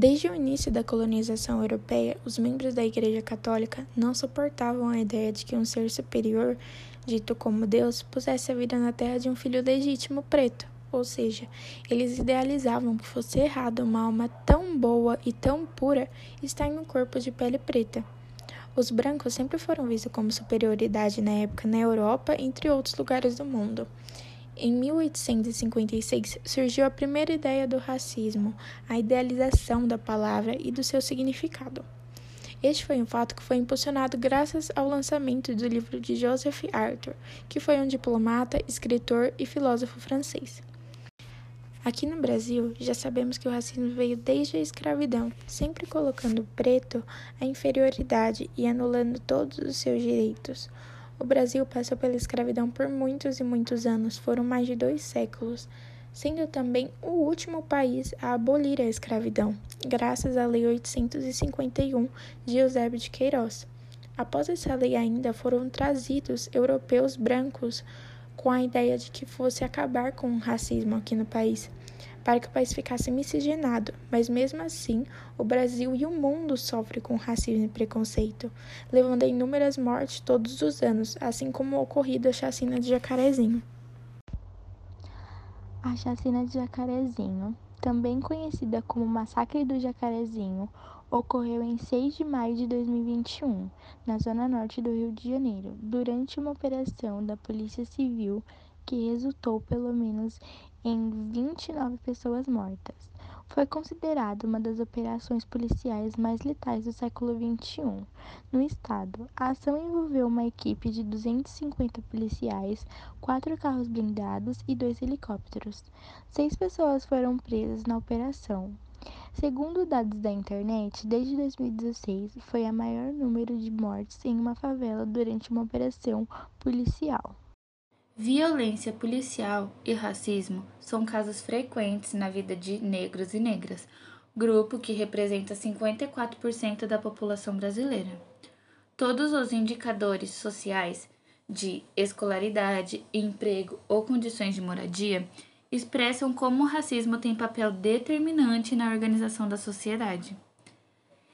Desde o início da colonização europeia, os membros da Igreja Católica não suportavam a ideia de que um ser superior, dito como Deus, pusesse a vida na terra de um filho legítimo preto. Ou seja, eles idealizavam que fosse errado uma alma tão boa e tão pura estar em um corpo de pele preta. Os brancos sempre foram vistos como superioridade na época na Europa, entre outros lugares do mundo. Em 1856 surgiu a primeira ideia do racismo, a idealização da palavra e do seu significado. Este foi um fato que foi impulsionado graças ao lançamento do livro de Joseph Arthur, que foi um diplomata, escritor e filósofo francês. Aqui no Brasil, já sabemos que o racismo veio desde a escravidão, sempre colocando o preto à inferioridade e anulando todos os seus direitos. O Brasil passou pela escravidão por muitos e muitos anos, foram mais de dois séculos, sendo também o último país a abolir a escravidão, graças à Lei 851 de Eusébio de Queiroz. Após essa lei, ainda foram trazidos europeus brancos com a ideia de que fosse acabar com o racismo aqui no país para que o país ficasse miscigenado, mas mesmo assim, o Brasil e o mundo sofrem com racismo e preconceito, levando a inúmeras mortes todos os anos, assim como ocorrido a chacina de Jacarezinho. A chacina de Jacarezinho, também conhecida como Massacre do Jacarezinho, ocorreu em 6 de maio de 2021, na zona norte do Rio de Janeiro, durante uma operação da Polícia Civil que resultou pelo menos em 29 pessoas mortas. Foi considerado uma das operações policiais mais letais do século XXI. No estado, a ação envolveu uma equipe de 250 policiais, quatro carros blindados e dois helicópteros. Seis pessoas foram presas na operação. Segundo dados da internet, desde 2016 foi o maior número de mortes em uma favela durante uma operação policial. Violência policial e racismo são casos frequentes na vida de negros e negras, grupo que representa 54% da população brasileira. Todos os indicadores sociais de escolaridade, emprego ou condições de moradia expressam como o racismo tem papel determinante na organização da sociedade.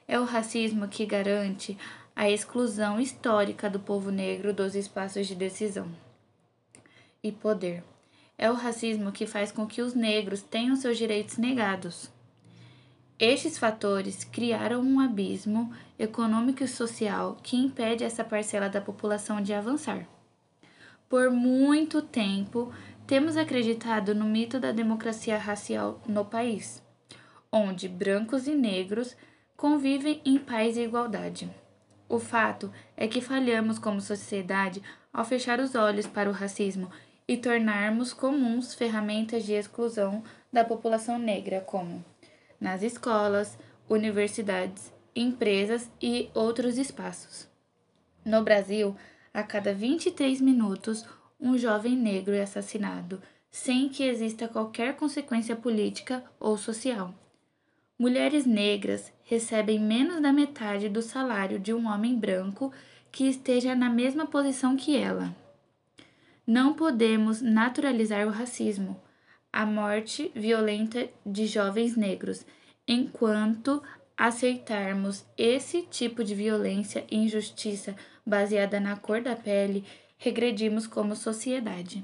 É o racismo que garante a exclusão histórica do povo negro dos espaços de decisão e poder. É o racismo que faz com que os negros tenham seus direitos negados. Estes fatores criaram um abismo econômico e social que impede essa parcela da população de avançar. Por muito tempo, temos acreditado no mito da democracia racial no país, onde brancos e negros convivem em paz e igualdade. O fato é que falhamos como sociedade ao fechar os olhos para o racismo e tornarmos comuns ferramentas de exclusão da população negra, como nas escolas, universidades, empresas e outros espaços. No Brasil, a cada 23 minutos, um jovem negro é assassinado, sem que exista qualquer consequência política ou social. Mulheres negras recebem menos da metade do salário de um homem branco que esteja na mesma posição que ela. Não podemos naturalizar o racismo, a morte violenta de jovens negros, enquanto aceitarmos esse tipo de violência e injustiça baseada na cor da pele, regredimos como sociedade.